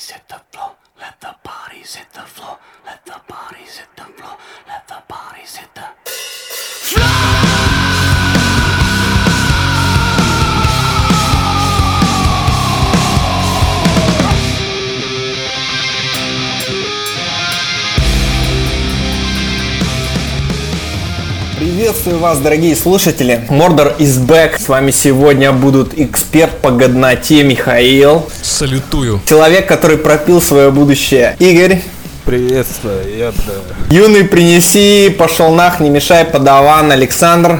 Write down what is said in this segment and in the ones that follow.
bodies hit the floor. Let the bodies hit the floor. Let the bodies hit the floor. Let the bodies hit the Приветствую вас, дорогие слушатели. Мордор is back. С вами сегодня будут эксперт по годноте Михаил, Салютую. человек, который пропил свое будущее Игорь, Приветствую, я да. юный принеси, пошел нах, не мешай, подаван Александр,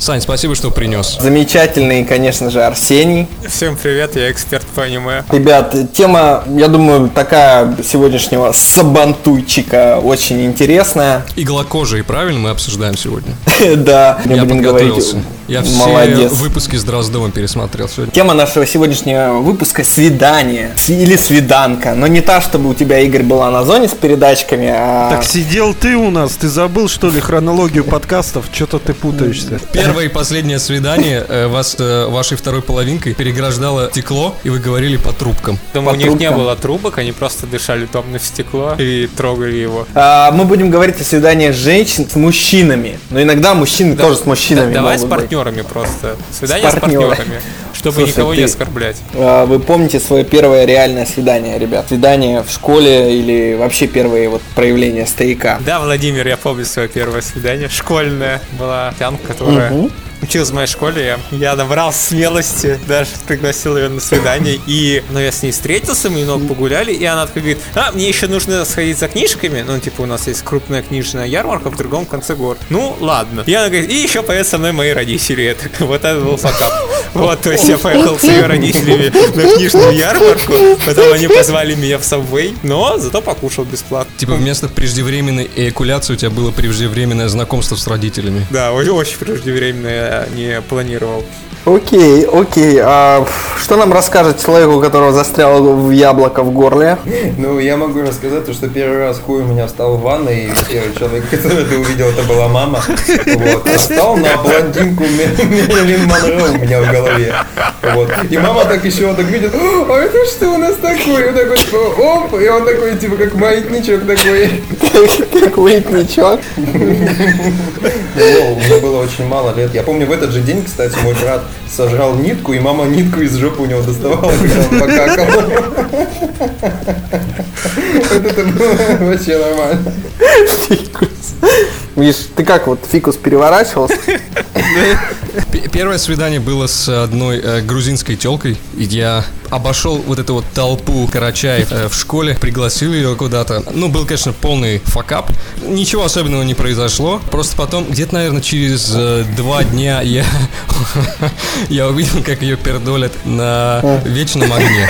Сань, спасибо, что принес. замечательный, конечно же, Арсений. Всем привет, я эксперт по аниме. Ребят, тема, я думаю, такая сегодняшнего сабантуйчика очень интересная. Иглокожие, правильно мы обсуждаем сегодня? Да, мы Я будем говорить. подготовился. Я все Молодец. выпуски с Дроздовым пересмотрел сегодня. Тема нашего сегодняшнего выпуска – свидание. Или свиданка. Но не та, чтобы у тебя, Игорь, была на зоне с передачками, а... Так сидел ты у нас, ты забыл что ли хронологию подкастов? Что-то ты путаешься. Первое и последнее свидание э, вас э, вашей второй половинкой переграждало стекло, и вы говорили по трубкам. Думаю, По у них не было трубок, они просто дышали томно в стекло и трогали его. А, мы будем говорить о свиданиях женщин с мужчинами. Но иногда мужчины тоже с мужчинами Да- давай с быть. Партнерами просто. Свидание с, партнерами. партнерами. Чтобы Слушай, никого ты- не оскорблять. А, Вы помните свое первое реальное свидание, ребят? Свидание в школе или вообще первые вот проявления стояка? Да, Владимир, я помню свое первое свидание. Школьное была тянка, которая училась в моей школе. Я, набрал смелости, даже пригласил ее на свидание. И, ну, я с ней встретился, мы немного погуляли, и она такая говорит, а, мне еще нужно сходить за книжками. Ну, типа, у нас есть крупная книжная ярмарка в другом конце города. Ну, ладно. И она говорит, и еще поедут со мной мои родители. Такой, вот это был факап. Вот, то есть я поехал с ее родителями на книжную ярмарку, потом они позвали меня в Subway, но зато покушал бесплатно. Типа вместо преждевременной эякуляции у тебя было преждевременное знакомство с родителями. Да, очень, очень преждевременно не планировал. Окей, окей. А что нам расскажет человек, у которого застрял в яблоко в горле? Ну, я могу рассказать, то, что первый раз хуй у меня встал в ванной, и первый человек, который это увидел, это была мама. Вот. А встал на блондинку Ме- Мерлин Монро у меня в голове. Вот. И мама так еще так видит, «О, а это что у нас такое? И он такой, оп, и он такой, типа, как маятничок такой. Как воротничок. Ну, мне было очень мало лет. Я помню, в этот же день, кстати, мой брат сожрал нитку, и мама нитку из жопы у него доставала, когда он покакал. Вот это было вообще нормально. Видишь, ты как вот фикус переворачивался? Первое свидание было с одной э, грузинской телкой. И я обошел вот эту вот толпу карачаев э, в школе, пригласил ее куда-то. Ну, был, конечно, полный факап. Ничего особенного не произошло. Просто потом, где-то, наверное, через э, два дня я, я увидел, как ее пердолят на вечном огне.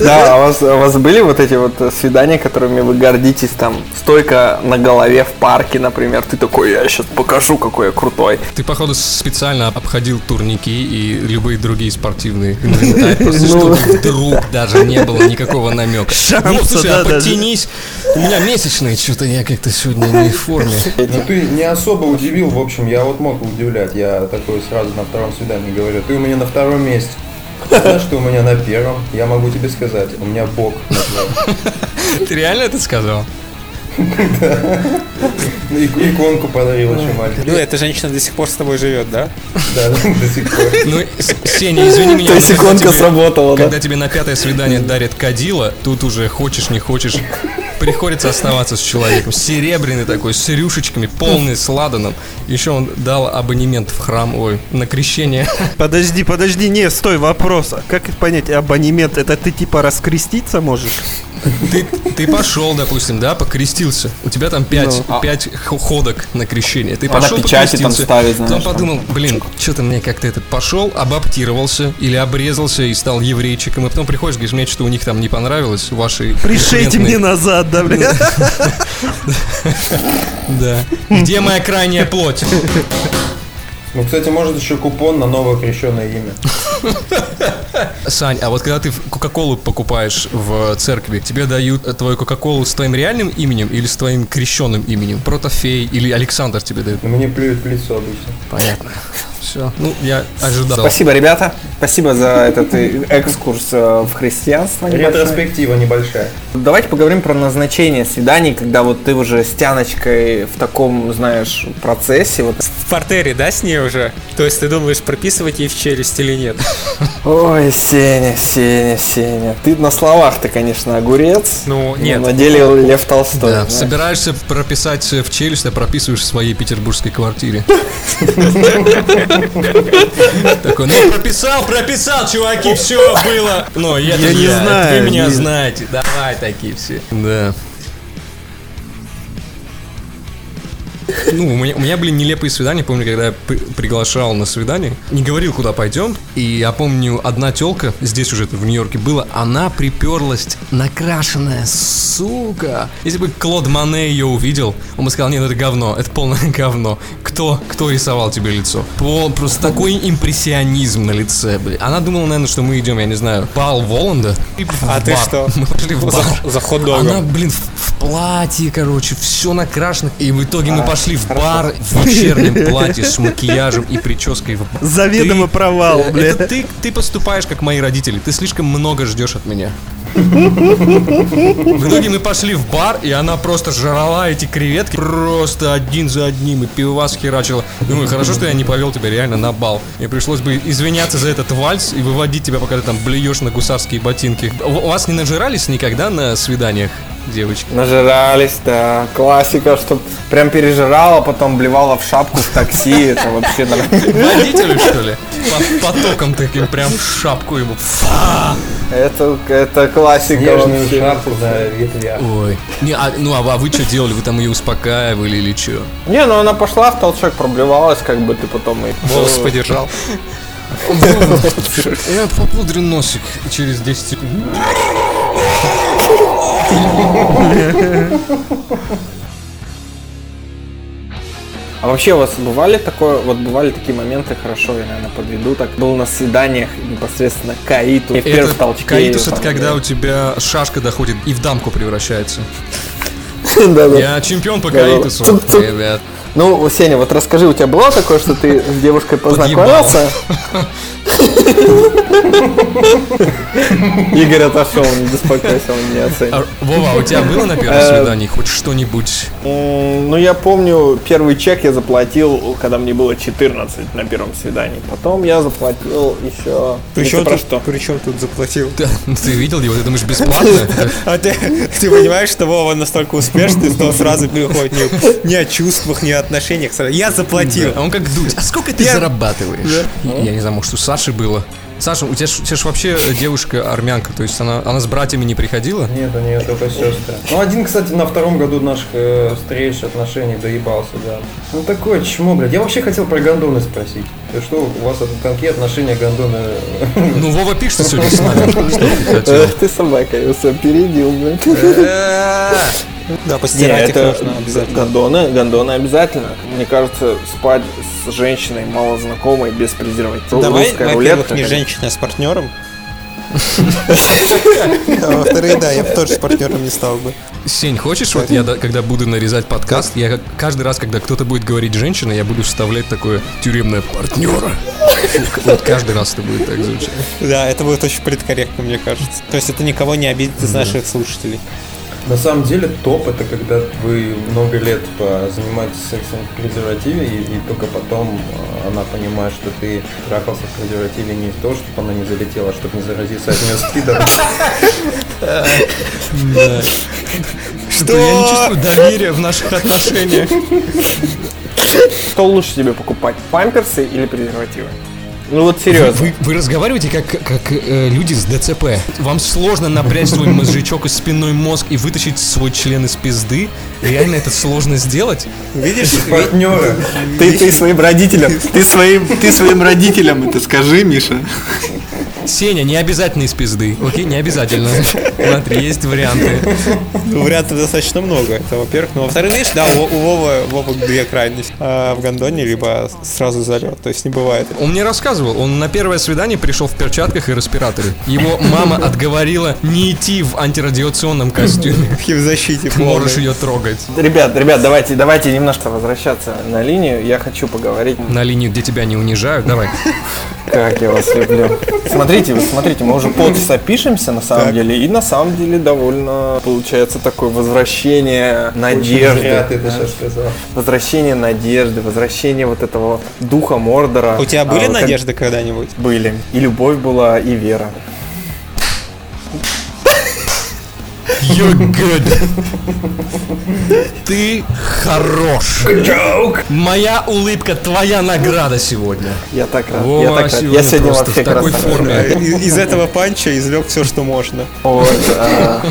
Да, а у вас, у вас были вот эти вот свидания, которыми вы гордитесь, там, стойка на голове в парке, например, ты такой, я сейчас покажу, какой я крутой. Ты, походу, специально обходил турники и любые другие спортивные инвентарь, просто Ну. чтобы вдруг даже не было никакого намека. Шанса, ну, слушай, да, а подтянись. У меня месячные, что-то я как-то сегодня не в форме. Ну ты не особо удивил, в общем, я вот мог удивлять. Я такой сразу на втором свидании говорю, ты у меня на втором месте. Знаешь, что у меня на первом? Я могу тебе сказать, у меня бог. Ты реально это сказал? Ну, и- Иконку подарил еще маленький. Ну, эта женщина до сих пор с тобой живет, да? Да, до сих пор. Ну, Сеня, извини меня. То есть иконка тебе- сработала, да? Когда тебе на пятое свидание дарят кадила, тут уже хочешь, не хочешь, приходится оставаться с человеком. Серебряный такой, с рюшечками, полный, с ладаном. Еще он дал абонемент в храм, ой, на крещение. Подожди, подожди, не, стой, вопрос. А Как понять абонемент? Это ты типа раскреститься можешь? Ты, ты пошел, допустим, да, покрестился. У тебя там пять, Ну, а- пять х- ходок на крещение. Ты пошел, печати там покрестился, ставить, знаешь, Потом там. подумал, блин, что-то мне как-то это пошел, обаптировался или обрезался и стал еврейчиком. И потом приходишь, говоришь, мне что-то у них там не понравилось, ваши Пришейте мне назад, да, бля. Да. Где моя крайняя плоть? Ну, кстати, может еще купон на новое крещенное имя. Сань, а вот когда ты Кока-Колу покупаешь в церкви, тебе дают э, твою Кока-Колу с твоим реальным именем или с твоим крещенным именем? Протофей или Александр тебе дают? Мне плюют в лицо обычно. Понятно. Все. Ну, я ожидал. Спасибо, ребята. Спасибо за этот э, экскурс э, в христианство. небольшой. Ретроспектива небольшая. Давайте поговорим про назначение свиданий, когда вот ты уже с Тяночкой в таком, знаешь, процессе. Вот. В портере, да, с ней уже? То есть ты думаешь, прописывать ей в челюсть или нет? Ой, Сеня, Сеня, Сеня. Ты на словах ты, конечно, огурец. Ну, но нет. На деле Лев Толстой. Да, собираешься прописать в челюсть, а прописываешь в своей петербургской квартире. Такой, ну прописал, прописал, чуваки, все было. Ну, я не знаю, Вы меня знаете. Давай такие все. Да. Ну, у меня, у меня были нелепые свидания. Помню, когда я при- приглашал на свидание, не говорил, куда пойдем. И я помню, одна телка, здесь уже это в Нью-Йорке было, она приперлась накрашенная, сука. Если бы Клод Мане ее увидел, он бы сказал, нет, это говно, это полное говно. Кто, кто рисовал тебе лицо? Пол- просто такой импрессионизм на лице, блин. Она думала, наверное, что мы идем, я не знаю, Пал Воланда. И А ты бар. что? Мы пошли в бар. За, за хот-догом. Она, блин, в, в платье, короче, все накрашено. И в итоге мы пошли в бар в вечернем платье с макияжем и прической. Заведомо провал, э. Это ты, ты поступаешь, как мои родители. Ты слишком много ждешь от меня. В итоге мы пошли в бар, и она просто жрала эти креветки просто один за одним, и пивас херачила. Думаю, хорошо, что я не повел тебя реально на бал. Мне пришлось бы извиняться за этот вальс и выводить тебя, пока ты там блюешь на гусарские ботинки. У вас не нажирались никогда на свиданиях, девочки? Нажирались, да. Классика, что прям пережирала, потом блевала в шапку в такси. Это вообще нормально. Водителю, что ли? По- потоком таким, прям в шапку ему. Фа! Это, это классика Снежную вообще. шапку на ветвях. Ой. Не, а, ну а, вы что делали? Вы там ее успокаивали или что? Не, ну она пошла в толчок, проблевалась, как бы ты потом и... Волос подержал. Я попудрю носик через 10 секунд. А вообще у вас бывали такое, вот бывали такие моменты, хорошо, я, наверное, подведу, так был на свиданиях непосредственно каиту, в первом толчке. каитус это когда да. у тебя шашка доходит и в дамку превращается. Я чемпион по каитусу, ребят. Ну, Сеня, вот расскажи, у тебя было такое, что ты с девушкой познакомился? Игорь отошел, не беспокойся, он не оценит. А, Вова, а у тебя было на первом Э, свидании хоть что-нибудь? Ну, я помню, первый чек я заплатил, когда мне было 14 на первом свидании. Потом я заплатил еще... Причем про тут, что? причем тут заплатил? Да, ну Ты видел его? Ты думаешь, бесплатно? А ты, ты понимаешь, что Вова настолько успешный, что сразу переходит ни, ни о чувствах, ни о отношениях. Я заплатил. А он как дуть. А сколько ты Я- зарабатываешь? Я не знаю, может, у Саши было. Саша, у тебя ж, у тебя ж вообще девушка армянка, то есть она, она с братьями не приходила? Нет, нет, это сестры. Ну, один, кстати, на втором году наших э, встреч, отношений доебался, да. Ну, такое чмо, блядь. Я вообще хотел про гондоны спросить. Что у вас это, какие отношения гондоны? Ну, Вова пишет сегодня с нами. Что ты собака, я все опередил, блядь. Да, постирать их это нужно обязательно. гондоны, гондоны обязательно. Мне кажется, спать с женщиной малознакомой без презерватива. Давай, русская во-первых, рулетка, не женщина, а с партнером. А во-вторых, да, я бы тоже с партнером не стал бы. Сень, хочешь, вот я, да, когда буду нарезать подкаст, я каждый раз, когда кто-то будет говорить женщина, я буду вставлять такое тюремное партнера. Вот каждый раз это будет так звучать. Да, это будет очень политкорректно, мне кажется. То есть это никого не обидит из наших слушателей. На самом деле топ это когда вы много лет занимаетесь сексом в презервативе и, и только потом э, она понимает, что ты трахался в презервативе не из того, чтобы она не залетела, а чтобы не заразиться от нее спидом. Что? Я не чувствую доверия в наших отношениях. Что лучше тебе покупать, памперсы или презервативы? Ну вот серьезно. Вы, вы разговариваете как, как э, люди с ДЦП. Вам сложно напрячь свой мозжечок и спинной мозг и вытащить свой член из пизды. Реально это сложно сделать. Видишь, Партнера. Ты, ты своим родителям, ты своим, ты своим родителям это скажи, Миша. Сеня, не обязательно из пизды. Окей, не обязательно. Смотри, есть варианты. Ну, вариантов достаточно много. Это, во-первых. Ну, во-вторых, видишь, да, у, у Вовы, Вова две крайности. А, в гондоне, либо сразу залет. То есть не бывает. Он мне рассказывал, он на первое свидание пришел в перчатках и респираторе. Его мама отговорила не идти в антирадиационном костюме. В химзащите Ты можешь ее трогать. Ребят, ребят, давайте, давайте немножко возвращаться на линию. Я хочу поговорить, На линию, где тебя не унижают, давай. Как я вас люблю. Смотрите, вы смотрите, мы уже полчаса пишемся на самом деле, и на самом деле довольно получается такое возвращение надежды. зря ты это сейчас сказал. Возвращение надежды, возвращение вот этого духа Мордора. У тебя были А, как- надежды когда-нибудь? Были. И любовь была, и вера. You're good. Ты хорош. Моя улыбка твоя награда сегодня. Я так рад. Вова я так рад. сегодня Я сегодня просто вообще в такой красавчик. форме. Из, из этого панча извлек все, что можно. Вот, а,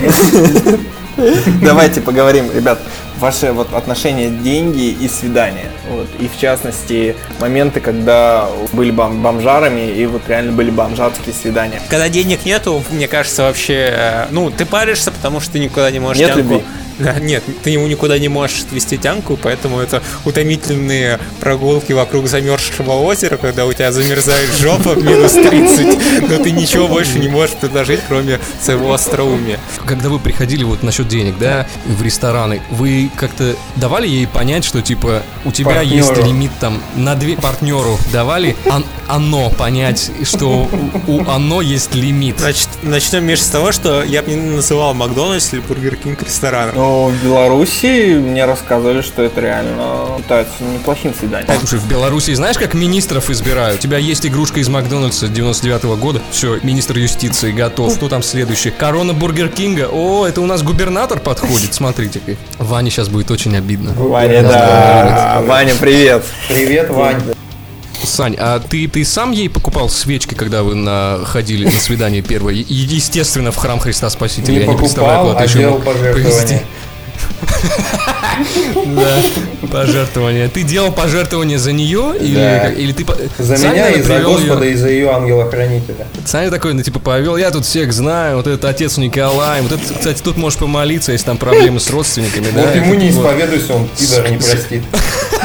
Давайте поговорим, ребят, ваши вот отношения деньги и свидания. Вот, и в частности, моменты, когда были бом- бомжарами и вот реально были бомжатские свидания. Когда денег нету, мне кажется, вообще, э, ну, ты паришься, потому что ты никуда не можешь Нет тянку... любви. Да, нет, ты ему никуда не можешь отвести тянку, поэтому это утомительные прогулки вокруг замерзшего озера, когда у тебя замерзает жопа в минус 30, но ты ничего больше не можешь предложить, кроме своего остроумия. Когда вы приходили вот насчет денег, да, в рестораны, вы как-то давали ей понять, что типа у тебя Партнеру. есть лимит там на две партнеру давали ан- оно понять, что у оно есть лимит. Значит, начнем, Миша, с того, что я бы не называл Макдональдс или Бургер Кинг рестораном. Но в Беларуси мне рассказали, что это реально считается неплохим свиданием. Слушай, в Беларуси знаешь, как министров избирают? У тебя есть игрушка из Макдональдса 99 года. Все, министр юстиции готов. Кто там следующий? Корона Бургер Кинга. О, это у нас губернатор подходит. Смотрите-ка. Ване сейчас будет очень обидно. Ваня, да. Ваня, привет. Привет, Вань. Сань, а ты, ты сам ей покупал свечки, когда вы на, ходили на свидание первое? И, естественно, в храм Христа Спасителя. Не Я не представляю, покупал, куда ты а еще делал пожертвования. Да, пожертвования. Ты делал пожертвования за нее? Или, ты... За меня и за Господа, и за ее ангела-хранителя. Саня такой, ну, типа, повел, я тут всех знаю, вот этот отец Николай, вот этот, кстати, тут можешь помолиться, если там проблемы с родственниками, да? Вот ему не исповедуйся, он пидор не простит.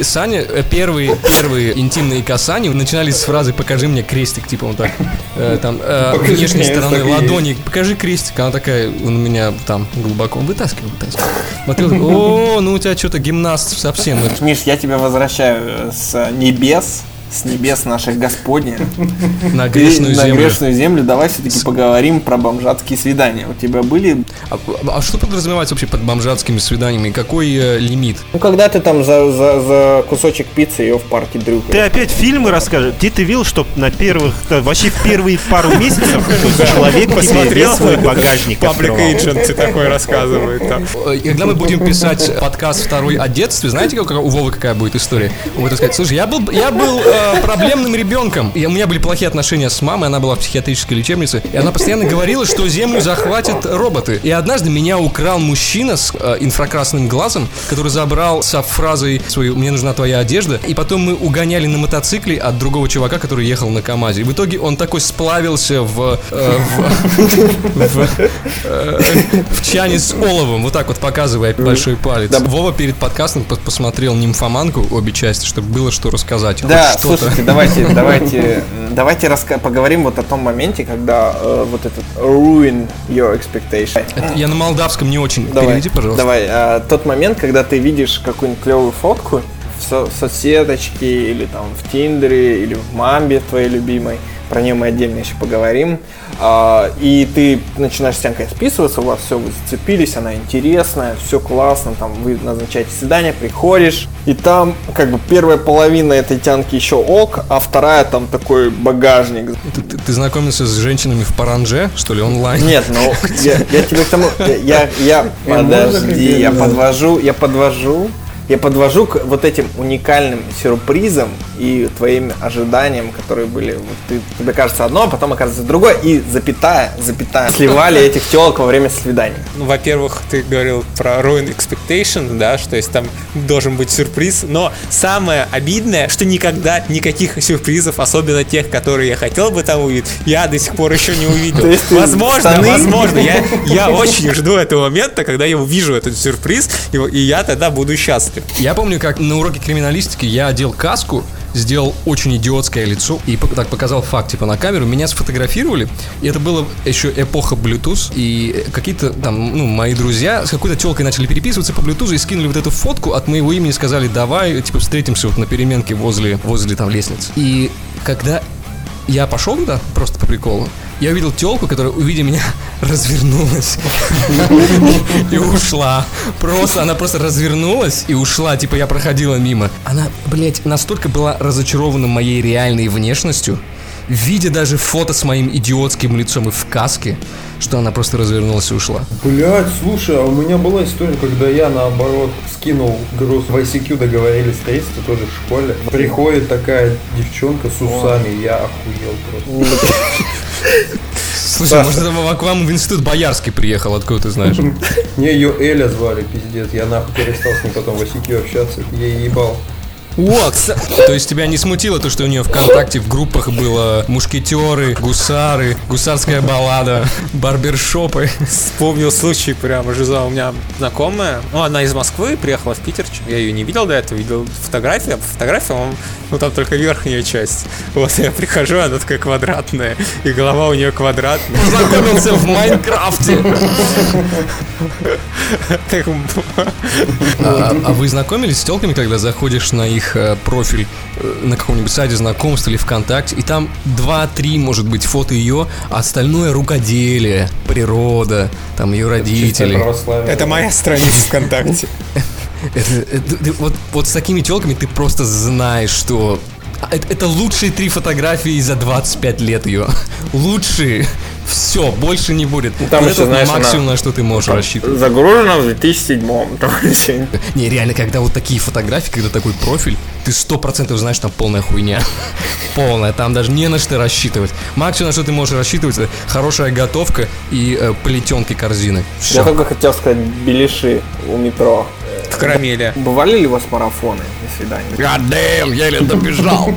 Саня, э, первые, первые интимные касания начинались с фразы «покажи мне крестик», типа он так, э, там, э, внешней стороны ладони, покажи крестик, она такая, он у меня там глубоко, вытаскивал, вытаскивал. Смотрел, о, ну у тебя что-то гимнаст совсем, Миш, я тебя возвращаю э, с небес, с небес наших Господня. на грешную на землю. грешную землю давай все-таки поговорим про бомжатские свидания. У тебя были... А, а что подразумевается вообще под бомжатскими свиданиями? Какой э, лимит? Ну, когда ты там за, за, за кусочек пиццы ее в парке Ты дрюкаешь. опять фильмы расскажешь. Где ты видел, что на первых, да, вообще в первые пару месяцев человек Посмотрел свой багажник Паблик? Agent такой рассказывает. Э, Когда мы будем писать подкаст второй о детстве, знаете, у Вовы какая будет история? Он будет сказать, слушай, я был, я был э, проблемным ребенком. И у меня были плохие отношения с мамой, она была в психиатрической лечебнице. И она постоянно говорила, что землю захватят роботы. И однажды меня украл мужчина с э, инфракрасным глазом, который забрал со фразой свою «мне нужна твоя одежда». И потом мы угоняли на мотоцикле от другого чувака, который ехал на КамАЗе. И в итоге он такой сплавился в, э, в- в, э, в чане с оловом, вот так вот показывая большой палец. Вова перед подкастом пос- посмотрел «Нимфоманку» обе части, чтобы было что рассказать. Да, что-то. Слушайте, давайте, давайте, давайте раска- поговорим вот о том моменте, когда э, вот этот ruin your expectation. Это я на молдавском не очень. Давай, Переведи, пожалуйста. давай. а, тот момент, когда ты видишь какую-нибудь клевую фотку в, со- соцсеточке или там в Тиндере или в Мамбе твоей любимой, про нее мы отдельно еще поговорим, и ты начинаешь с тянкой списываться, у вас все, вы зацепились, она интересная, все классно, там вы назначаете свидание, приходишь, и там как бы первая половина этой тянки еще ок, а вторая там такой багажник. Ты, ты- ты знакомился с женщинами в Паранже, что ли, онлайн? Нет, ну я, я тебе к тому, я, я, подожди, я подвожу, я подвожу я подвожу к вот этим уникальным сюрпризам и твоим ожиданиям, которые были, вот ты, тебе кажется одно, а потом оказывается другое, и запятая, запятая, сливали этих телок во время свиданий. Ну, во-первых, ты говорил про Ruin Expectation, да, что есть там должен быть сюрприз, но самое обидное, что никогда никаких сюрпризов, особенно тех, которые я хотел бы там увидеть, я до сих пор еще не увидел. Возможно, возможно, я, я очень жду этого момента, когда я увижу этот сюрприз, и, и я тогда буду счастлив. Я помню, как на уроке криминалистики я одел каску, сделал очень идиотское лицо и так показал факт, типа, на камеру. Меня сфотографировали, и это было еще эпоха Bluetooth, и какие-то там, ну, мои друзья с какой-то телкой начали переписываться по Bluetooth и скинули вот эту фотку от моего имени, сказали, давай, типа, встретимся вот на переменке возле, возле там лестницы. И когда я пошел туда, просто по приколу, я увидел телку, которая, увидя меня, развернулась и ушла. Просто, она просто развернулась и ушла. Типа я проходила мимо. Она, блядь, настолько была разочарована моей реальной внешностью, видя даже фото с моим идиотским лицом и в каске, что она просто развернулась и ушла. Блять, слушай, а у меня была история, когда я наоборот скинул груз в ICQ, договорились встретиться тоже в школе. Приходит такая девчонка с усами, я охуел просто. Слушай, может, это к вам в институт Боярский приехал, откуда ты знаешь? Мне ее Эля звали, пиздец. Я нахуй перестал с ней потом в ICQ общаться. Я ебал. О, То есть тебя не смутило то, что у нее ВКонтакте в группах было мушкетеры, гусары, гусарская баллада, барбершопы. Вспомнил случай прямо жиза. У меня знакомая, ну, она из Москвы, приехала в Питер. Я ее не видел до этого, видел фотографии, а по фотографиям, ну, там только верхняя часть. Вот я прихожу, она такая квадратная, и голова у нее квадратная. Познакомился в Майнкрафте. А, а вы знакомились с телками, когда заходишь на их э, профиль э, на каком-нибудь сайте знакомств или ВКонтакте, и там 2-3, может быть, фото ее, а остальное рукоделие, природа, там ее родители. Это моя страница ВКонтакте. Это- это- ты- вот, вот с такими телками ты просто знаешь, что это, это лучшие три фотографии за 25 лет ее. Лучшие. Все, больше не будет. там Вот еще, это знаешь, максимум, она- на что ты можешь рассчитывать. Загружено в 2007 там. Не, реально, когда вот такие фотографии, когда такой профиль, ты сто процентов знаешь, там полная хуйня. Полная, там даже не на что рассчитывать. Максимум, на что ты можешь рассчитывать, это хорошая готовка и э, плетенки корзины. Я Все. только хотел сказать беляши у метро. В карамели. Бывали ли у вас марафоны на свидании? Гадэм, еле добежал.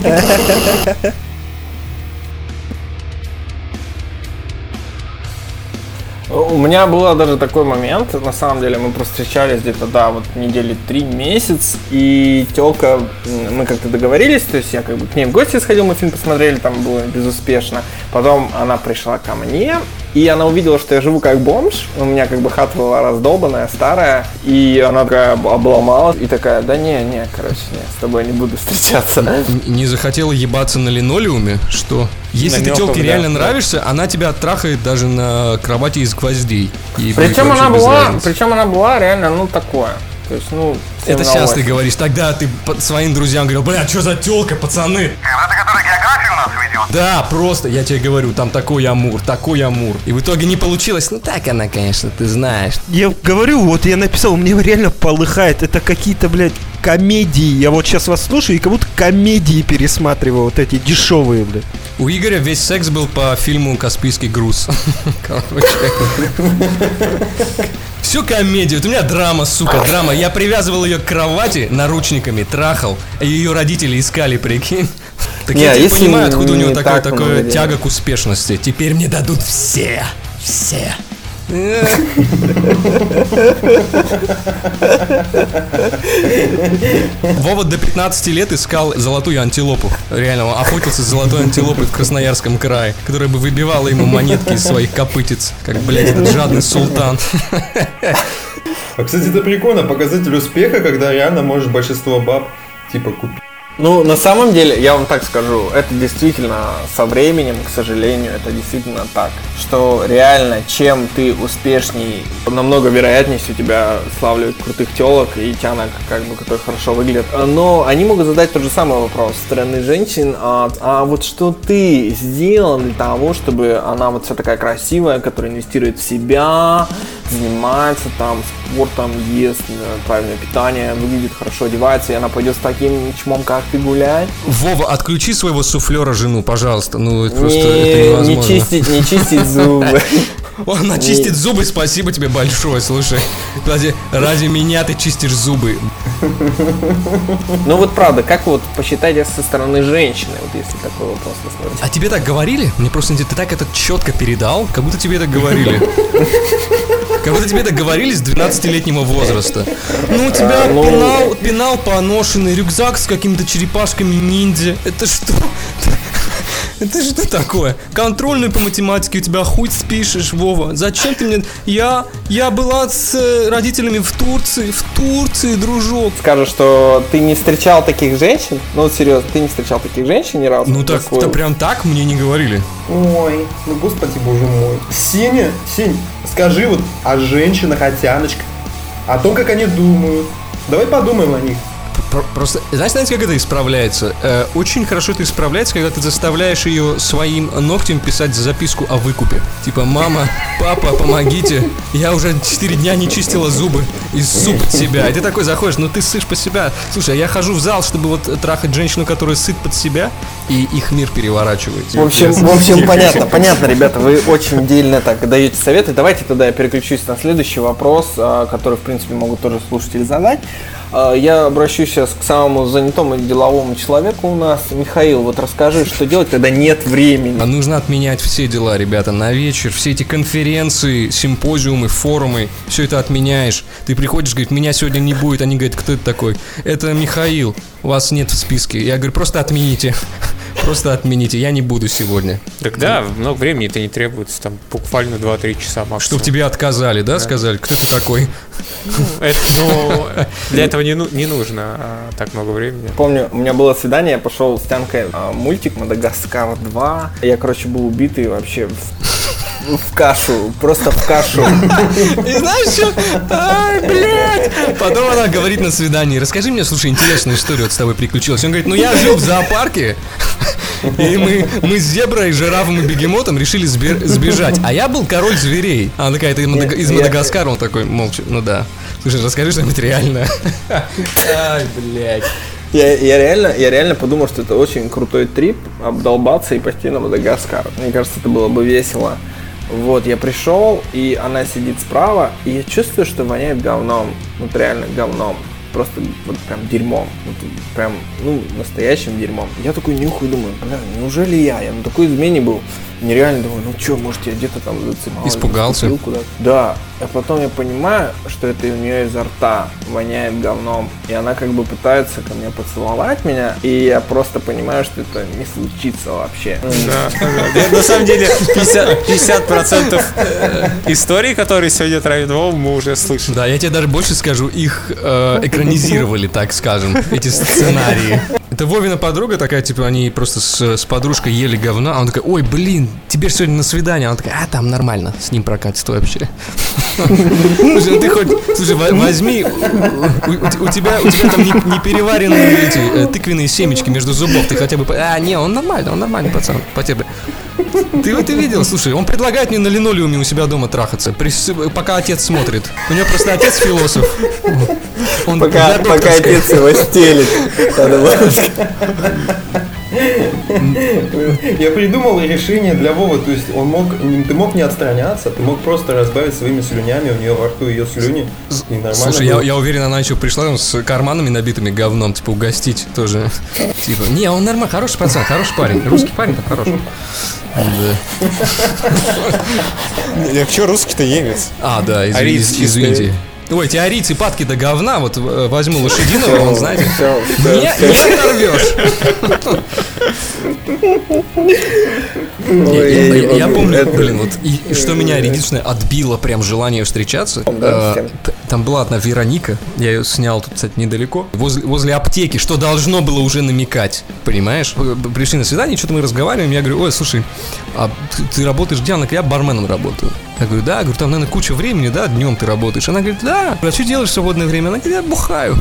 У меня был даже такой момент, на самом деле, мы просто встречались где-то, да, вот недели три, месяц, и телка, мы как-то договорились, то есть я как бы к ней в гости сходил, мы фильм посмотрели, там было безуспешно, потом она пришла ко мне, и она увидела, что я живу как бомж, у меня как бы хата была раздолбанная, старая, и она такая об- обломалась, и такая, да не, не, короче, не, с тобой не буду встречаться. Не захотела ебаться на линолеуме, что если ты Намёков, телке да, реально да. нравишься, она тебя трахает даже на кровати из гвоздей. Ей будет Причем она была, разницы. причем она была реально, ну, такое. То есть, ну, Это 7 на сейчас ты 8. говоришь, тогда ты своим друзьям говорил, бля, что за телка, пацаны? Это который географию у нас ведет? Да, просто, я тебе говорю, там такой амур, такой амур. И в итоге не получилось. Ну так она, конечно, ты знаешь. Я говорю, вот я написал, мне реально полыхает. Это какие-то, блядь, комедии. Я вот сейчас вас слушаю и как будто комедии пересматриваю, вот эти дешевые, блядь. У Игоря весь секс был по фильму «Каспийский груз». Короче. Всю комедию. Вот у меня драма, сука, драма. Я привязывал ее к кровати наручниками, трахал. Ее родители искали, прикинь. Так Не, я теперь если понимаю, откуда у него не такое, так денег. тяга к успешности. Теперь мне дадут все. Все. Вова до 15 лет искал золотую антилопу. Реально, он охотился за золотой антилопой в Красноярском крае, которая бы выбивала ему монетки из своих копытец, как, блядь, этот жадный султан. А, кстати, это прикольно, показатель успеха, когда реально можешь большинство баб, типа, купить. Ну, на самом деле, я вам так скажу, это действительно со временем, к сожалению, это действительно так, что реально, чем ты успешней, намного вероятнее, у тебя славливают крутых телок и тянок, как бы, которые хорошо выглядят. Но они могут задать тот же самый вопрос со стороны женщин, а, а вот что ты сделал для того, чтобы она вот вся такая красивая, которая инвестирует в себя, занимается там спортом, ест э, правильное питание, выглядит хорошо, одевается, и она пойдет с таким чмом, как ты гулять. Вова, отключи своего суфлера жену, пожалуйста. Ну, это просто это Не, невозможно. не чистить, не чистить зубы. Она чистит зубы, спасибо тебе большое, слушай. Подожди, ради меня ты чистишь зубы. Ну вот правда, как вот посчитайте со стороны женщины, вот если такой вопрос рассмотреть? А тебе так говорили? Мне просто ты так это четко передал, как будто тебе это говорили. Как будто тебе это говорили с 12-летнего возраста. Ну, у тебя А, ну- пенал, пенал поношенный, рюкзак с какими-то черепашками ниндзя. Это что? Это что такое? Контрольную по математике у тебя хуй спишешь, Вова. Зачем ты мне... Я, я была с э, родителями в Турции, в Турции, дружок. Скажешь, что ты не встречал таких женщин? Ну вот серьезно, ты не встречал таких женщин ни разу? Ну так, Такое- это прям так мне не говорили. Ой, ну господи боже мой. Сеня, Сень, скажи вот о женщинах, о тяночках, о том, как они думают. Давай подумаем о них. Про- Просто, знаешь, знаете, как это исправляется? Э, очень хорошо это исправляется, когда ты заставляешь ее своим ногтем писать записку о выкупе. Типа, мама, папа, помогите, я уже 4 дня не чистила зубы и суп под себя. И ты такой заходишь, ну ты сышь по себя. Слушай, а я хожу в зал, чтобы вот трахать женщину, которая сыт под себя, и их мир переворачивает. В общем, в общем, понятно, понятно, ребята, вы очень дельно так даете советы. Давайте тогда я переключусь на следующий вопрос, а, который, в принципе, могут тоже слушатели задать. А, Я обращусь сейчас к самому занятому деловому человеку у нас. Михаил, вот расскажи, что делать, когда нет времени. А нужно отменять все дела, ребята, на вечер. Все эти конференции, симпозиумы, форумы, все это отменяешь. Ты приходишь, говорит, меня сегодня не будет. Они говорят, кто это такой? Это Михаил, вас нет в списке. Я говорю, просто отмените. Просто отмените, я не буду сегодня. Так да, много времени это не требуется, там буквально 2-3 часа максимум. Чтоб тебе отказали, да, сказали? Кто ты такой? Это, ну, для этого не, ну- не нужно а, так много времени. Помню, у меня было свидание, я пошел с Тянкой а, мультик Мадагаскар 2. Я, короче, был убитый вообще в, в кашу, просто в кашу. И знаешь что? Ай, блядь! Потом она говорит на свидании, расскажи мне, слушай, интересную историю вот с тобой приключилась. Он говорит, ну я жил в зоопарке, и мы, мы с зеброй, жирафом и бегемотом решили сбе- сбежать. А я был король зверей. А она такая, ты Мадага- из Я- Мадагаскара? Он такой, молча, ну да. Слушай, расскажи что-нибудь реальное. Ай, блядь. Я, я реально, я реально подумал, что это очень крутой трип обдолбаться и пойти на Мадагаскар. Мне кажется, это было бы весело. Вот, я пришел, и она сидит справа, и я чувствую, что воняет говном. Вот реально говном. Просто вот прям дерьмом. Вот прям, ну, настоящим дерьмом. Я такой нюхаю, думаю, бля, неужели я? Я на такой измене был. Нереально думаю, ну что, может, я где-то там зацепал. Испугался? Да. А потом я понимаю, что это у нее изо рта воняет говном. И она как бы пытается ко мне поцеловать меня. И я просто понимаю, что это не случится вообще. Да, На самом деле 50%, 50% э, историй, которые сегодня травит Вова, мы уже слышали. Да, я тебе даже больше скажу, их э, экранизировали, так скажем, эти сценарии. Это Вовина подруга такая, типа, они просто с, с подружкой ели говна, а он такой, ой, блин, тебе сегодня на свидание. Она такая, а, там нормально, с ним прокатит вообще. Слушай, ну ты хоть, слушай, во- возьми, у, тебя, там не, переваренные эти э, тыквенные семечки между зубов, ты хотя бы, а, не, он нормальный, он нормальный пацан, по тебе. Ты вот и видел, слушай, он предлагает мне на линолеуме у себя дома трахаться, пока отец смотрит. У него просто отец философ. Он Пока, пока отец его стелит. Я придумал решение для Вовы, то есть он мог, ты мог не отстраняться, ты мог просто разбавить своими слюнями, у нее во рту ее слюни, и нормально Слушай, я, я уверен, она еще пришла с карманами набитыми говном, типа угостить тоже. Типа, не, он нормальный, хороший пацан, хороший парень. Русский парень там хороший. Да. Я что, русский-то немец? А, да, из, из- чистый. Ой, эти арийцы падки до говна, вот э, возьму лошадиного, он, знаете, не, всё. не оторвешь. Я, помню, блин, вот что меня единственное отбило прям желание встречаться. Э, там была одна Вероника, я ее снял тут, кстати, недалеко, возле, аптеки, что должно было уже намекать, понимаешь? Пришли на свидание, что-то мы разговариваем, я говорю, ой, слушай, а ты, ты работаешь где? Она говорит, я барменом работаю. Я говорю, да, говорю, там, наверное, куча времени, да, днем ты работаешь. Она говорит, да. А что делаешь в свободное время? Она говорит, я бухаю.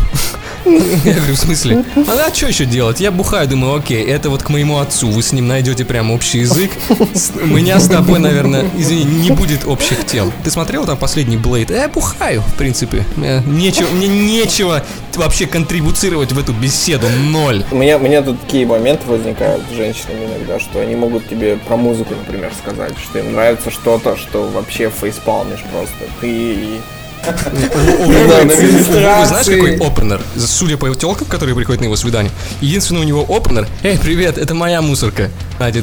Я говорю, в смысле? Она, а что еще делать? Я бухаю, думаю, окей, это вот к моему отцу, вы с ним найдете прям общий язык. У меня с тобой, наверное, извини, не будет общих тем. Ты смотрел там последний Блейд? Я бухаю, в принципе. Нечего, мне нечего вообще контрибуцировать в эту беседу, ноль. У меня, у меня тут такие моменты возникают с женщинами иногда, что они могут тебе про музыку, например, сказать, что им нравится что-то, что вообще фейспалмишь просто. Ты Вы на знаешь, какой опенер? Судя по телкам, которые приходят на его свидание, единственный у него опенер «Эй, привет, это моя мусорка».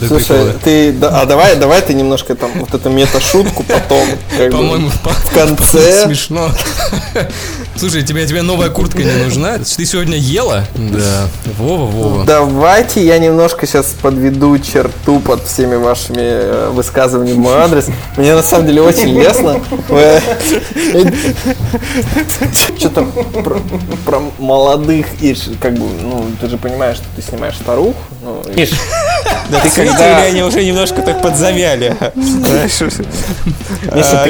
Слушай, ты, а давай, давай ты немножко там вот эту мета-шутку потом, По-моему, по- в конце. смешно. Слушай, тебе, тебе новая куртка не нужна? Ты сегодня ела? Да. Вова, Вова. Давайте я немножко сейчас подведу черту под всеми вашими э, высказываниями в мой адрес. Мне на самом деле очень лестно. Что-то про, про молодых и ж- как бы, ну, ты же понимаешь, что ты снимаешь старух. Ну, и ж- Да ты когда- они уже немножко так подзавяли. А,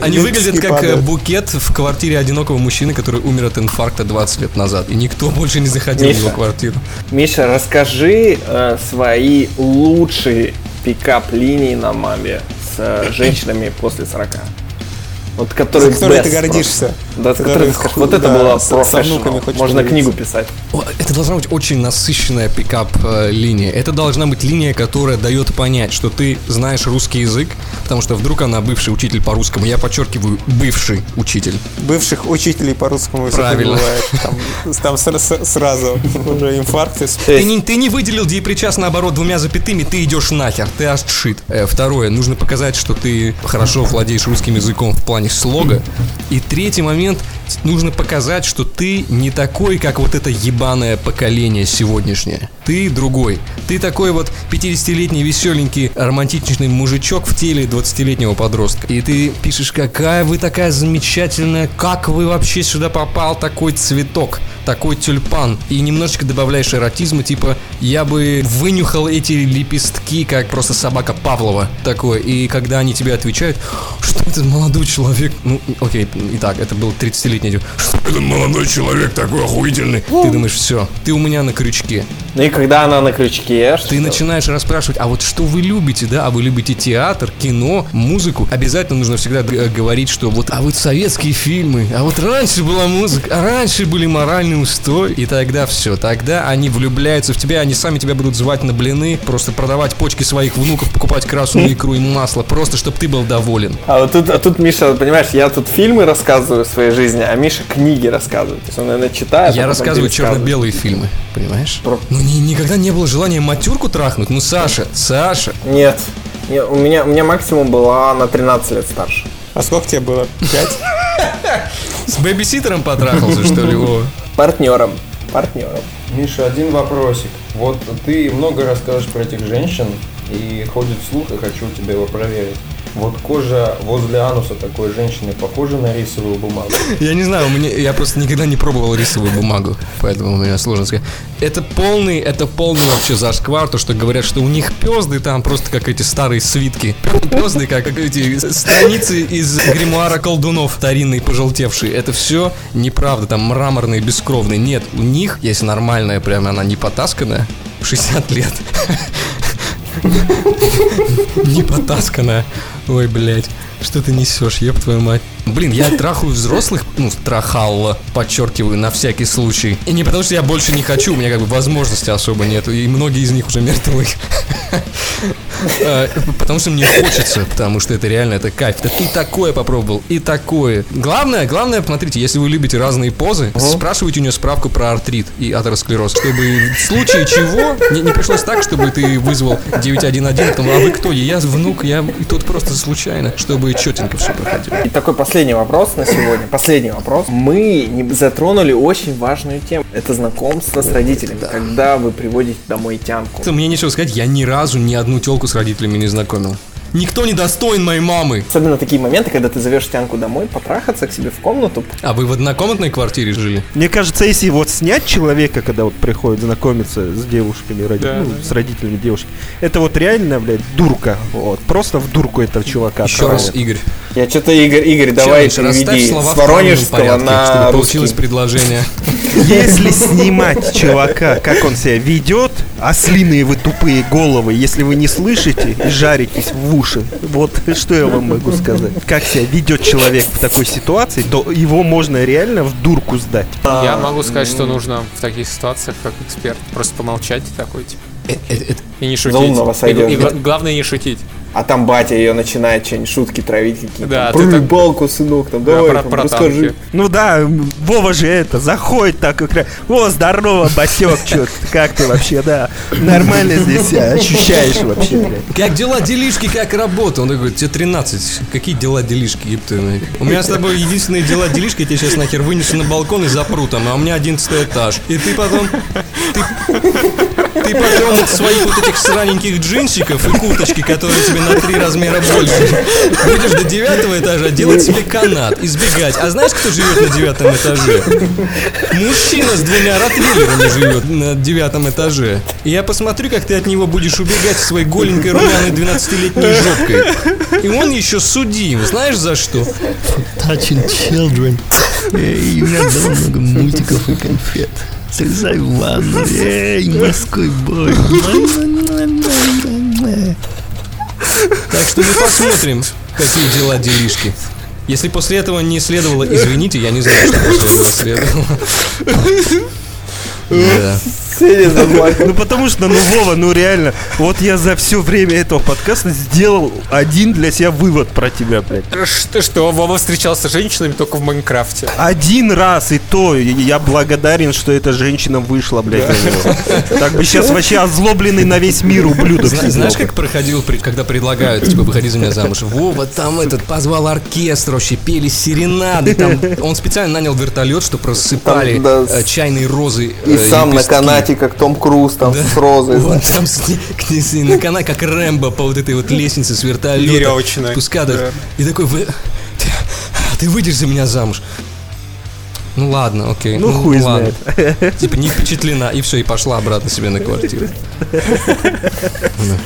Они выглядят как э, букет в квартире одинокого мужчины, который умер от инфаркта 20 лет назад. И никто больше не заходил в его квартиру. Миша, расскажи э, свои лучшие пикап-линии на маме с э, женщинами после 40. Вот которые За которые best ты гордишься. просто. Да, которые ты скажешь, вот это да, было с- внуками хочешь Можно поделиться. книгу писать. Это должна быть очень насыщенная пикап-линия. Это должна быть линия, которая дает понять, что ты знаешь русский язык, потому что вдруг она бывший учитель по русскому. Я подчеркиваю, бывший учитель. Бывших учителей по русскому языку Правильно. бывает. Там, там с- с- сразу уже инфаркт. с- Ты не, ты не выделил депричас наоборот двумя запятыми, ты идешь нахер, ты аж шит. Э, второе, нужно показать, что ты хорошо владеешь русским языком в плане слога. И третий момент, нужно показать, что ты не такой, как вот это ебаное поколение сегодняшнее. Ты другой. Ты такой вот 50-летний веселенький романтичный мужичок в теле 20-летнего подростка. И ты пишешь, какая вы такая замечательная, как вы вообще сюда попал, такой цветок, такой тюльпан. И немножечко добавляешь эротизма, типа, я бы вынюхал эти лепестки, как просто собака Павлова такой. И когда они тебе отвечают, что это молодой человек, ну, окей, итак, это был 30-летний дядя. Что это молодой человек такой охуительный? Ты думаешь, все, ты у меня на крючке. ну и когда она на крючке, что Ты начинаешь расспрашивать, а вот что вы любите, да? А вы любите театр, кино, музыку? Обязательно нужно всегда э, говорить, что вот, а вот советские фильмы, а вот раньше была музыка, а раньше были моральные устои. И тогда все, тогда они влюбляются в тебя, они сами тебя будут звать на блины, просто продавать почки своих внуков, покупать красную икру и масло, просто чтобы ты был доволен. А вот тут, а тут Миша, понимаешь, я тут фильмы рассказываю в своей жизни, а Миша книги рассказывает. То есть он, наверное, читает. Я а рассказываю черно-белые фильмы, понимаешь? Про- Ну ни- никогда не было желания матюрку трахнуть. Ну, Саша, Саша, Нет. Не, у, меня, у меня максимум была на 13 лет старше. А сколько тебе было? Пять? с бэбиситером потрахался, что ли? Партнером. Партнером. Миша, один вопросик. Вот ты много рассказываешь про этих женщин, и ходит слух, и хочу у тебя его проверить. Вот кожа возле ануса такой женщины похожа на рисовую бумагу. Я не знаю, меня, я просто никогда не пробовал рисовую бумагу, поэтому у меня сложно сказать. Это полный, это полный вообще зашквар, то, что говорят, что у них пезды там просто как эти старые свитки. Пезды, как, как эти страницы из гримуара колдунов старинные, пожелтевшие. Это все неправда, там мраморные, бескровные. Нет, у них есть нормальная, прям она не потасканная, в 60 лет. Не потасканная. Ой, блядь. Что ты несешь, еб твою мать. Блин, я трахаю взрослых, ну, трахал, подчеркиваю, на всякий случай. И не потому, что я больше не хочу, у меня как бы возможности особо нету, и многие из них уже мертвы. Э, Потому что мне хочется, потому что это реально, это кайф. И такое попробовал, и такое. Главное, главное, смотрите, если вы любите разные позы, спрашивайте у нее справку про артрит и атеросклероз, чтобы в случае чего не, пришлось так, чтобы ты вызвал 911, там, а вы кто? Я внук, я и тут просто случайно, чтобы четенько все проходило. И такой последний вопрос на сегодня. Последний вопрос. Мы не затронули очень важную тему. Это знакомство с родителями. Когда вы приводите домой тянку. Мне нечего сказать, я ни разу ни одну телку с родителями не знакомил. Никто не достоин моей мамы. Особенно такие моменты, когда ты зовешь Тянку домой, потрахаться к себе в комнату. А вы в однокомнатной квартире жили? Мне кажется, если вот снять человека, когда вот приходит знакомиться с девушками, роди- Да, ну, да. с родителями девушки, это вот реально, блядь, дурка. Вот. Просто в дурку этого чувака. Еще раз, отправят. Игорь. Я что-то, Игорь, Игорь, давай Челлендж, переведи слова с воронежского порядке, на чтобы получилось русский. предложение. Если снимать чувака, как он себя ведет, ослиные вы тупые головы, если вы не слышите и жаритесь в уши, вот что я вам могу сказать. Как себя ведет человек в такой ситуации, то его можно реально в дурку сдать. Я могу сказать, что нужно в таких ситуациях, как эксперт, просто помолчать такой, типа, и не шутить. умного И- сойдёт. и гла- главное не шутить. А там батя ее начинает что-нибудь шутки травить какие-то. Да, Про ты так- рыбалку, сынок, там, Да, давай, про- там, про расскажи. танки. Ну да, Вова же это, заходит так, как, о, здорово, Басек, чё, ты, как ты вообще, да, нормально здесь себя ощущаешь вообще, блядь. Как дела, делишки, как работа? Он такой, тебе 13. Какие дела, делишки, ебты? У меня с тобой единственные дела, делишки, я тебя сейчас нахер вынесу на балкон и запру там, а у меня 11 этаж. И ты потом... Ты, ты потом вот своих вот этих сраненьких джинсиков и курточки, которые тебе на три размера больше, будешь до девятого этажа делать себе канат, избегать. А знаешь, кто живет на девятом этаже? Мужчина с двумя ротвейлерами живет на девятом этаже. И я посмотрю, как ты от него будешь убегать своей голенькой румяной 12-летней жопкой. И он еще судим. Знаешь за что? Touching Children. Эй, у меня дома много мультиков и конфет. Залезай в ванну. Эй, морской бой. Так что мы посмотрим, какие дела делишки. Если после этого не следовало «извините», я не знаю, что после этого следовало. Да. За. Ну потому что, ну Вова, ну реально, вот я за все время этого подкаста сделал один для себя вывод про тебя, блядь. Что, что Вова встречался с женщинами только в Майнкрафте. Один раз и то, я благодарен, что эта женщина вышла, блядь, на него. Так бы сейчас вообще озлобленный на весь мир ублюдок. Знаешь, как проходил, когда предлагают, типа, выходи за меня замуж? Вова там этот позвал оркестр, вообще пели серенады. Там, он специально нанял вертолет, чтобы да, э, чайные розы. И э, сам на лепестки. Канате, как Том Круз, там, с розой. Вот там с- к- с- на канате, как Рэмбо по вот этой вот лестнице с вертолета. Веревочной. Да. И такой, вы... Ты, ты выйдешь за меня замуж. Ну ладно, окей. Ну, хуй ладно. Типа не впечатлена, и все, и пошла обратно себе на квартиру. Да.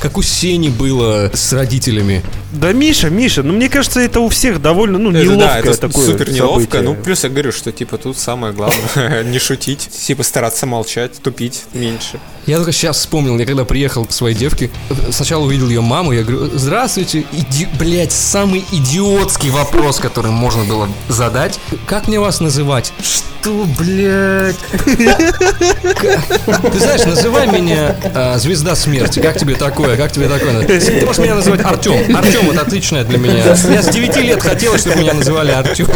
Как у Сени было с родителями. Да, Миша, Миша, ну мне кажется, это у всех довольно, ну, неловкое да, это такое супер неловко. событие. Ну, плюс я говорю, что типа тут самое главное не шутить, типа стараться молчать, тупить меньше. Я только сейчас вспомнил, я когда приехал к своей девке, сначала увидел ее маму, я говорю, здравствуйте, иди... блять, самый идиотский вопрос, который можно было задать. Как мне вас называть? Что, блядь? Ты знаешь, называй меня а, Звезда Смерти. Как тебе такое? Как тебе такое? Ты можешь меня называть Артем. Артем это отличное для меня. Я с 9 лет хотела, чтобы меня называли Артем.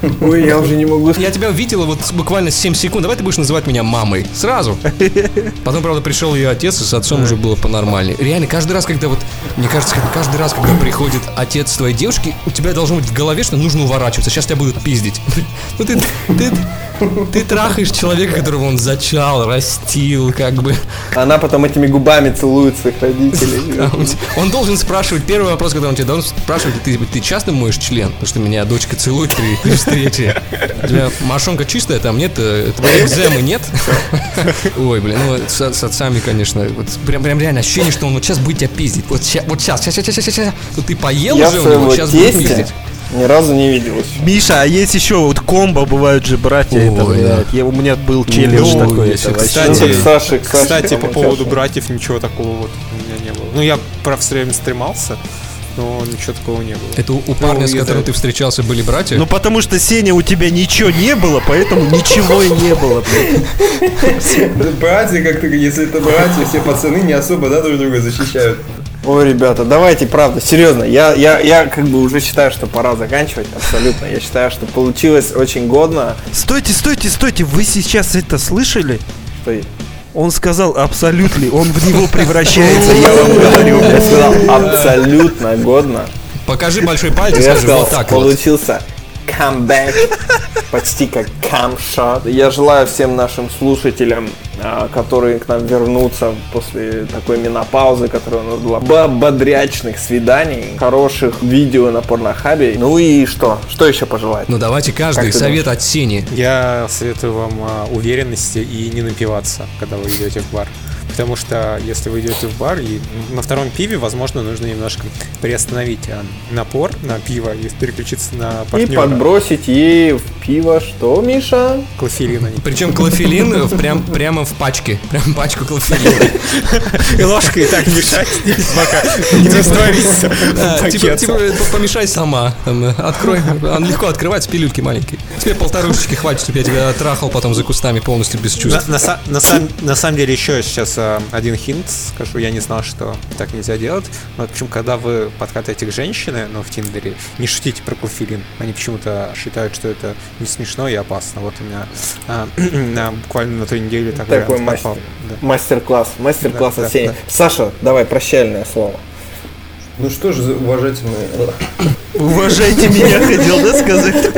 Ой, я уже не могу. Я тебя видела вот буквально 7 секунд. Давай ты будешь называть меня мамой. Сразу. Потом, правда, пришел ее отец, и с отцом уже было понормальнее. Реально, каждый раз, когда вот, мне кажется, каждый раз, когда приходит отец твоей девушки, у тебя должно быть в голове, что нужно уворачиваться. Сейчас тебя будут пиздить. Ну ты, ты, ты трахаешь человека, которого он зачал, растил, как бы. Она потом этими губами целует своих родителей. Он, должен спрашивать, первый вопрос, когда он тебя должен спрашивать, ты, ты часто моешь член? Потому что меня дочка целует при, при встрече. У тебя мошонка чистая, там нет, э, твоей экземы нет? Ой, блин, ну с, с отцами, конечно, вот прям, прям реально ощущение, что он вот сейчас будет тебя пиздить. Вот сейчас, вот сейчас, сейчас, сейчас, сейчас, сейчас. Вот ты поел Я уже у своего него, сейчас будет пиздить. ни разу не видел еще. Миша, а есть еще вот комбо, бывают же братья, это, Ой, да. блядь, я- у меня был челлендж Ой, такой, если, это кстати, Ну, Саши, Кстати, по поводу братьев ничего такого вот у меня не было. Ну, я, правда, все время стремался, но ничего такого не было. Это у у парня, с которым ты встречался, были братья? Ну потому что, Сеня, у тебя ничего не было, поэтому ничего и не было, блядь. Братья, как ты, если это братья, все пацаны не особо, да, друг друга защищают. Ой, ребята, давайте, правда, серьезно. Я, я, я как бы уже считаю, что пора заканчивать. Абсолютно. Я считаю, что получилось очень годно. Стойте, стойте, стойте, вы сейчас это слышали? Что Он сказал абсолютно, он в него превращается, я вам говорю. я сказал абсолютно годно. Покажи большой палец и Я скажи сказал, вот так вот. получился comeback, почти как камшот. Я желаю всем нашим слушателям, а, которые к нам вернутся после такой менопаузы, которая у нас была, бо- бодрячных свиданий, хороших видео на порнохабе. Ну и что? Что еще пожелать? Ну давайте каждый совет от Сени. Я советую вам а, уверенности и не напиваться, когда вы идете в бар. Потому что если вы идете в бар и на втором пиве, возможно, нужно немножко приостановить а, напор на пиво и переключиться на И партнера. подбросить ей в пиво что, Миша? Клофелина. Причем клофелин в прям, прямо в пачке. Прям пачку клофелина. И ложкой так мешать, пока не растворится Да, Типа, пакет. типа, помешай сама. Открой. Он легко открывается, пилюльки маленькие. Тебе полторушечки хватит, чтобы я тебя трахал потом за кустами полностью без чувств. на са- на сам- на самом деле еще сейчас один хинт скажу, я не знал, что так нельзя делать. Но, в общем, когда вы подкатываете к женщине, ну, в Тиндере, не шутите про клофелин. Они почему-то считают, что это не смешно и опасно. Вот у меня на- буквально на той неделе так Такой мастер. попал. Да. Мастер-класс. Мастер-класс Да, от да, да. Саша, давай прощальное слово. Ну что же, за уважительные... Уважайте меня, хотел, да, сказать?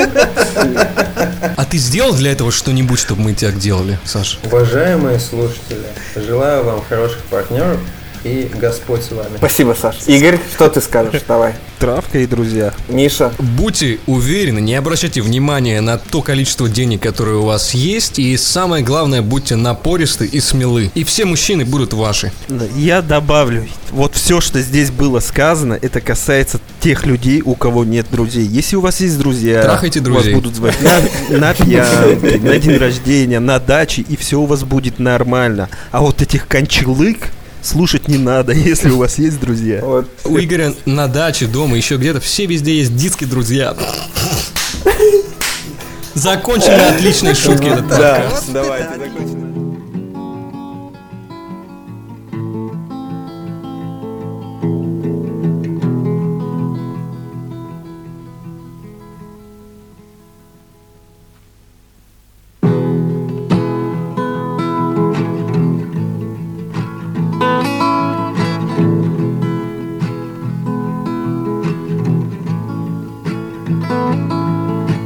А ты сделал для этого что-нибудь, чтобы мы так делали, Саша? Уважаемые слушатели, желаю вам хороших партнеров и Господь с вами. Спасибо, Саш. Игорь, что ты скажешь? Давай. Травка и друзья. Миша. Будьте уверены, не обращайте внимания на то количество денег, которые у вас есть, и самое главное, будьте напористы и смелы. И все мужчины будут ваши. Я добавлю, вот все, что здесь было сказано, это касается тех людей, у кого нет друзей. Если у вас есть друзья, Трахайте друзей. вас будут звать на, на пьянки, на день рождения, на даче, и все у вас будет нормально. А вот этих кончелык слушать не надо, если у вас есть друзья. Вот. У Игоря на даче, дома, еще где-то, все везде есть диски друзья. Закончили на отличной шутке этот Да, давайте закончим.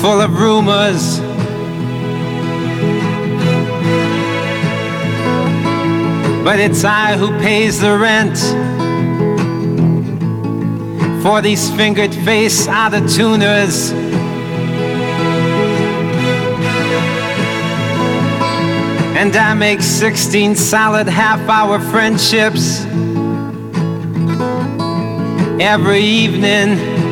Full of rumors. But it's I who pays the rent for these fingered face out of tuners. And I make 16 solid half hour friendships every evening.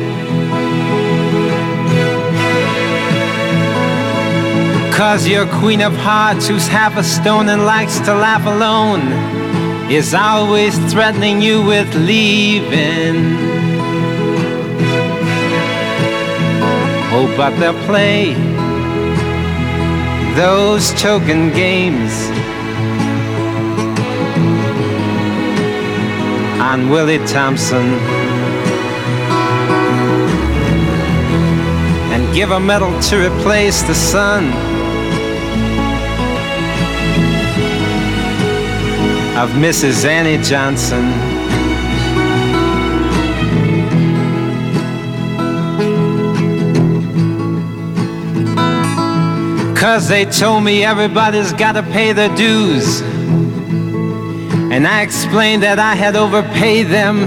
Cause your queen of hearts, who's half a stone and likes to laugh alone, is always threatening you with leaving. Oh, but they'll play those token games on Willie Thompson and give a medal to replace the sun. Of Mrs. Annie Johnson. Cause they told me everybody's gotta pay their dues. And I explained that I had overpaid them.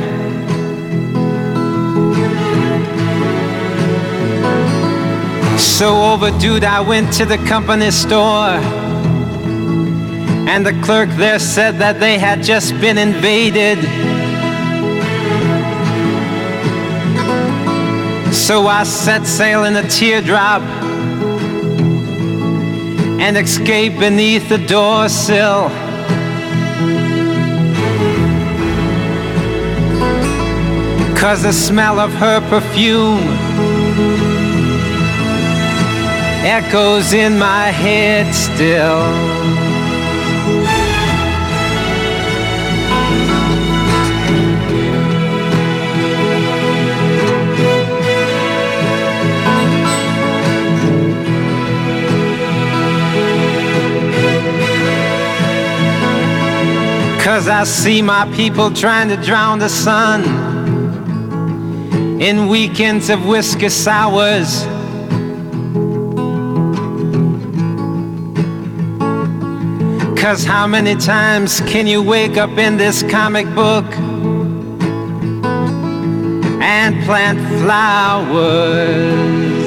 So overdue, I went to the company store. And the clerk there said that they had just been invaded. So I set sail in a teardrop and escaped beneath the door sill. Cause the smell of her perfume echoes in my head still. Cause I see my people trying to drown the sun in weekends of whiskey sours. Cause how many times can you wake up in this comic book and plant flowers?